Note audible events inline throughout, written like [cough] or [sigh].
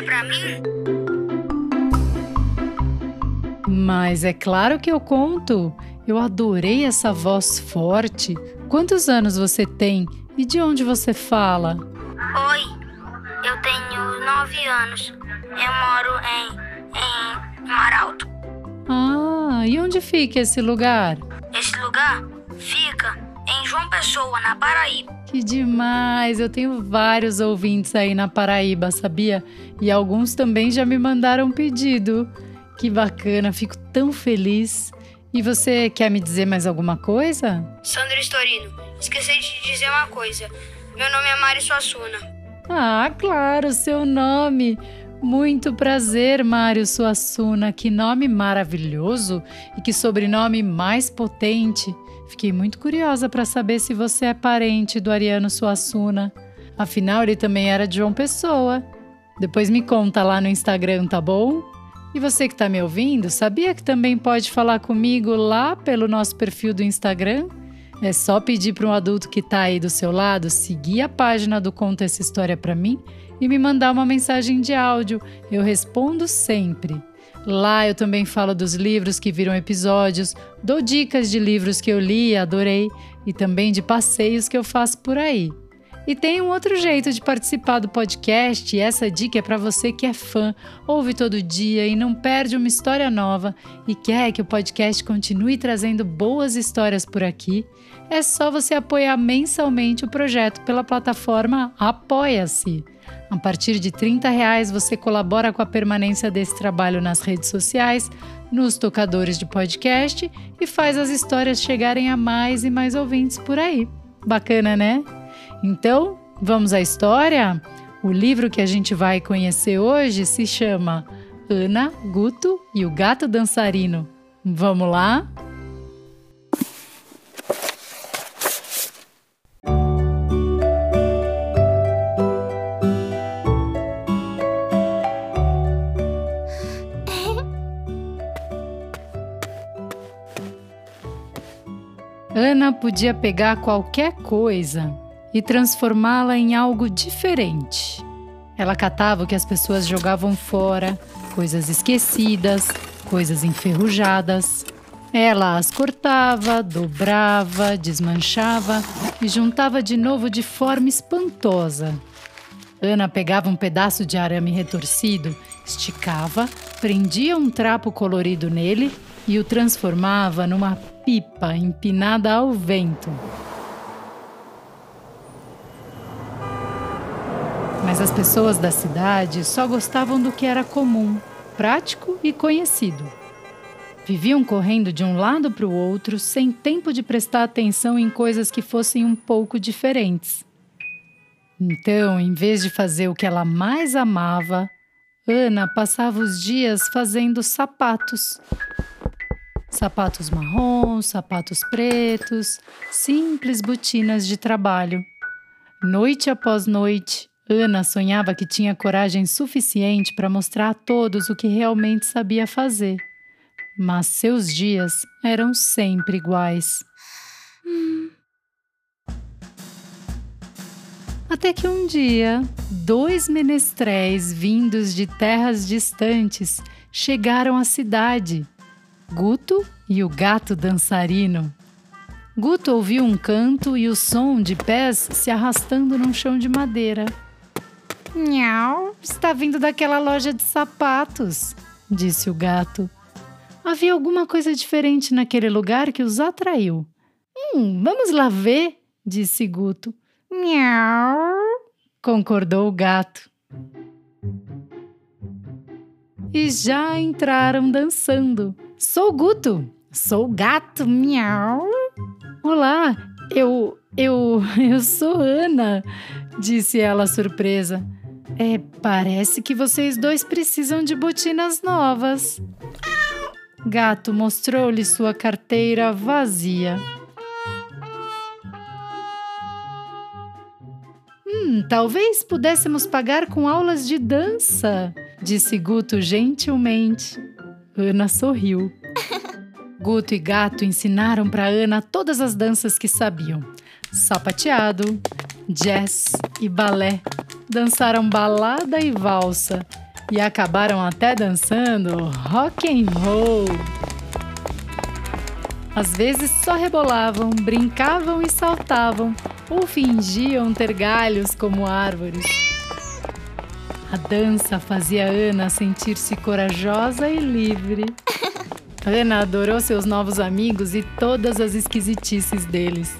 história pra mim? Mas é claro que eu conto. Eu adorei essa voz forte. Quantos anos você tem e de onde você fala? Oi, eu tenho nove anos. Eu moro em, em Maralto. Ah, e onde fica esse lugar? Esse lugar fica em João Pessoa, na Paraíba. Que demais! Eu tenho vários ouvintes aí na Paraíba, sabia? E alguns também já me mandaram pedido. Que bacana, fico tão feliz. E você quer me dizer mais alguma coisa? Sandro Storino, esqueci de dizer uma coisa. Meu nome é Mário Suassuna. Ah, claro, seu nome. Muito prazer, Mário Suassuna. Que nome maravilhoso e que sobrenome mais potente. Fiquei muito curiosa para saber se você é parente do Ariano Suassuna. Afinal, ele também era de João Pessoa. Depois me conta lá no Instagram, tá bom? E você que está me ouvindo, sabia que também pode falar comigo lá pelo nosso perfil do Instagram? É só pedir para um adulto que está aí do seu lado seguir a página do Conta Essa História para mim e me mandar uma mensagem de áudio. Eu respondo sempre. Lá eu também falo dos livros que viram episódios, dou dicas de livros que eu li e adorei e também de passeios que eu faço por aí. E tem um outro jeito de participar do podcast, e essa dica é para você que é fã, ouve todo dia e não perde uma história nova e quer que o podcast continue trazendo boas histórias por aqui. É só você apoiar mensalmente o projeto pela plataforma Apoia-se. A partir de R$ reais você colabora com a permanência desse trabalho nas redes sociais, nos tocadores de podcast e faz as histórias chegarem a mais e mais ouvintes por aí. Bacana, né? Então, vamos à história? O livro que a gente vai conhecer hoje se chama Ana, Guto e o Gato Dançarino. Vamos lá? Ana podia pegar qualquer coisa e transformá-la em algo diferente. Ela catava o que as pessoas jogavam fora, coisas esquecidas, coisas enferrujadas. Ela as cortava, dobrava, desmanchava e juntava de novo de forma espantosa. Ana pegava um pedaço de arame retorcido, esticava, prendia um trapo colorido nele e o transformava numa pipa empinada ao vento. Mas as pessoas da cidade só gostavam do que era comum, prático e conhecido. Viviam correndo de um lado para o outro sem tempo de prestar atenção em coisas que fossem um pouco diferentes. Então, em vez de fazer o que ela mais amava, Ana passava os dias fazendo sapatos. Sapatos marrons, sapatos pretos, simples botinas de trabalho. Noite após noite, Ana sonhava que tinha coragem suficiente para mostrar a todos o que realmente sabia fazer. Mas seus dias eram sempre iguais. Até que um dia, dois menestréis vindos de terras distantes chegaram à cidade: Guto e o gato dançarino. Guto ouviu um canto e o som de pés se arrastando num chão de madeira. Miau, está vindo daquela loja de sapatos, disse o gato. Havia alguma coisa diferente naquele lugar que os atraiu. Hum, vamos lá ver, disse Guto. Miau, concordou o gato. E já entraram dançando. Sou Guto, sou gato, miau. Olá, eu, eu, [laughs] eu sou Ana, disse ela surpresa. É, parece que vocês dois precisam de botinas novas. Gato mostrou-lhe sua carteira vazia. Hum, talvez pudéssemos pagar com aulas de dança, disse Guto gentilmente. Ana sorriu. [laughs] Guto e Gato ensinaram para Ana todas as danças que sabiam: sapateado, jazz e balé dançaram balada e valsa. e acabaram até dançando rock and roll. Às vezes só rebolavam, brincavam e saltavam, ou fingiam ter galhos como árvores. A dança fazia Ana sentir-se corajosa e livre. [laughs] Ana adorou seus novos amigos e todas as esquisitices deles.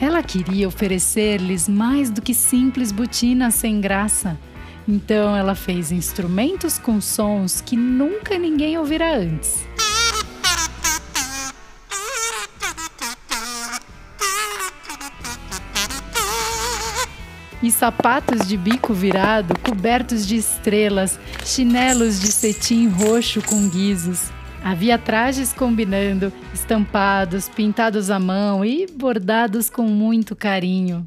Ela queria oferecer-lhes mais do que simples botinas sem graça. Então ela fez instrumentos com sons que nunca ninguém ouvira antes. E sapatos de bico virado cobertos de estrelas, chinelos de cetim roxo com guizos. Havia trajes combinando, estampados, pintados à mão e bordados com muito carinho.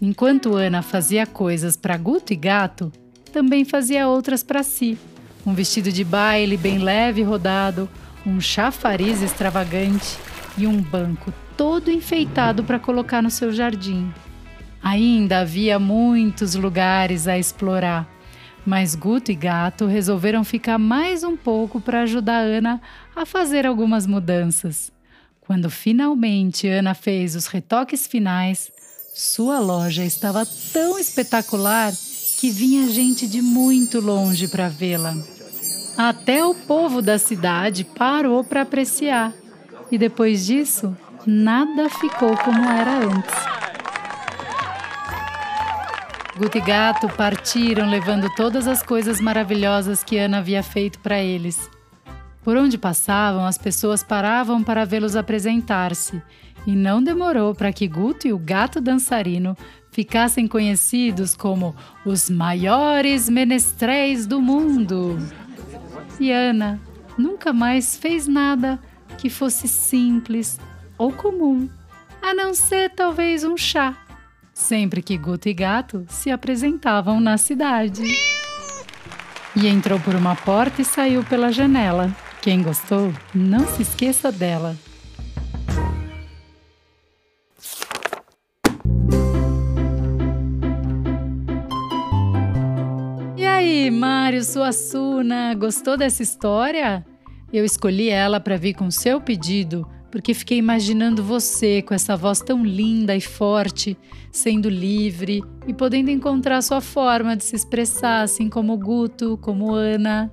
Enquanto Ana fazia coisas para Guto e Gato, também fazia outras para si. Um vestido de baile bem leve e rodado, um chafariz extravagante e um banco todo enfeitado para colocar no seu jardim. Ainda havia muitos lugares a explorar mas Guto e Gato resolveram ficar mais um pouco para ajudar Ana a fazer algumas mudanças. Quando finalmente Ana fez os retoques finais, sua loja estava tão espetacular que vinha gente de muito longe para vê-la. Até o povo da cidade parou para apreciar. E depois disso, nada ficou como era antes. Guto e Gato partiram levando todas as coisas maravilhosas que Ana havia feito para eles. Por onde passavam, as pessoas paravam para vê-los apresentar-se, e não demorou para que Guto e o gato dançarino ficassem conhecidos como os maiores menestréis do mundo. E Ana nunca mais fez nada que fosse simples ou comum, a não ser talvez um chá sempre que Guto e Gato se apresentavam na cidade. E entrou por uma porta e saiu pela janela. Quem gostou, não se esqueça dela. E aí, Mário Suassuna, gostou dessa história? Eu escolhi ela para vir com seu pedido porque fiquei imaginando você com essa voz tão linda e forte, sendo livre e podendo encontrar sua forma de se expressar, assim como Guto, como Ana.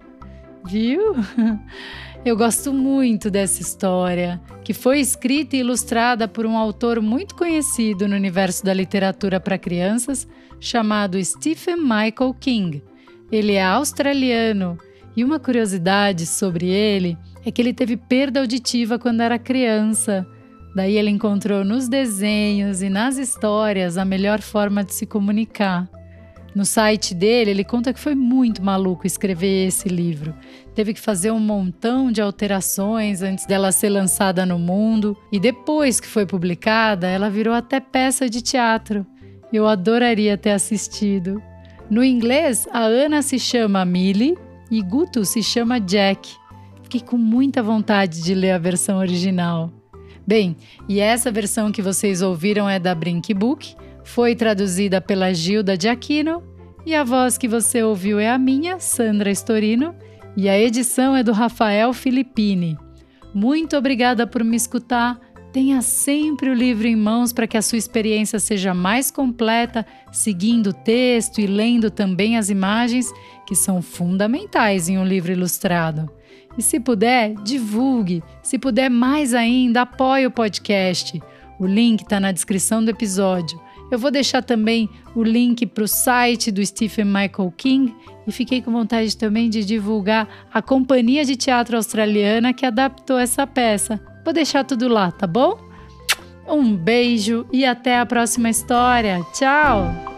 Viu? [laughs] Eu gosto muito dessa história, que foi escrita e ilustrada por um autor muito conhecido no universo da literatura para crianças, chamado Stephen Michael King. Ele é australiano e uma curiosidade sobre ele é que ele teve perda auditiva quando era criança. Daí ele encontrou nos desenhos e nas histórias a melhor forma de se comunicar. No site dele, ele conta que foi muito maluco escrever esse livro. Teve que fazer um montão de alterações antes dela ser lançada no mundo, e depois que foi publicada, ela virou até peça de teatro. Eu adoraria ter assistido. No inglês, a Ana se chama Millie e Guto se chama Jack. Fiquei com muita vontade de ler a versão original. Bem, e essa versão que vocês ouviram é da Brink Book, foi traduzida pela Gilda de Aquino e a voz que você ouviu é a minha, Sandra Storino, e a edição é do Rafael Filippini. Muito obrigada por me escutar. Tenha sempre o livro em mãos para que a sua experiência seja mais completa, seguindo o texto e lendo também as imagens, que são fundamentais em um livro ilustrado. E se puder, divulgue. Se puder mais ainda, apoie o podcast. O link está na descrição do episódio. Eu vou deixar também o link para o site do Stephen Michael King e fiquei com vontade também de divulgar a companhia de teatro australiana que adaptou essa peça. Vou deixar tudo lá, tá bom? Um beijo e até a próxima história. Tchau!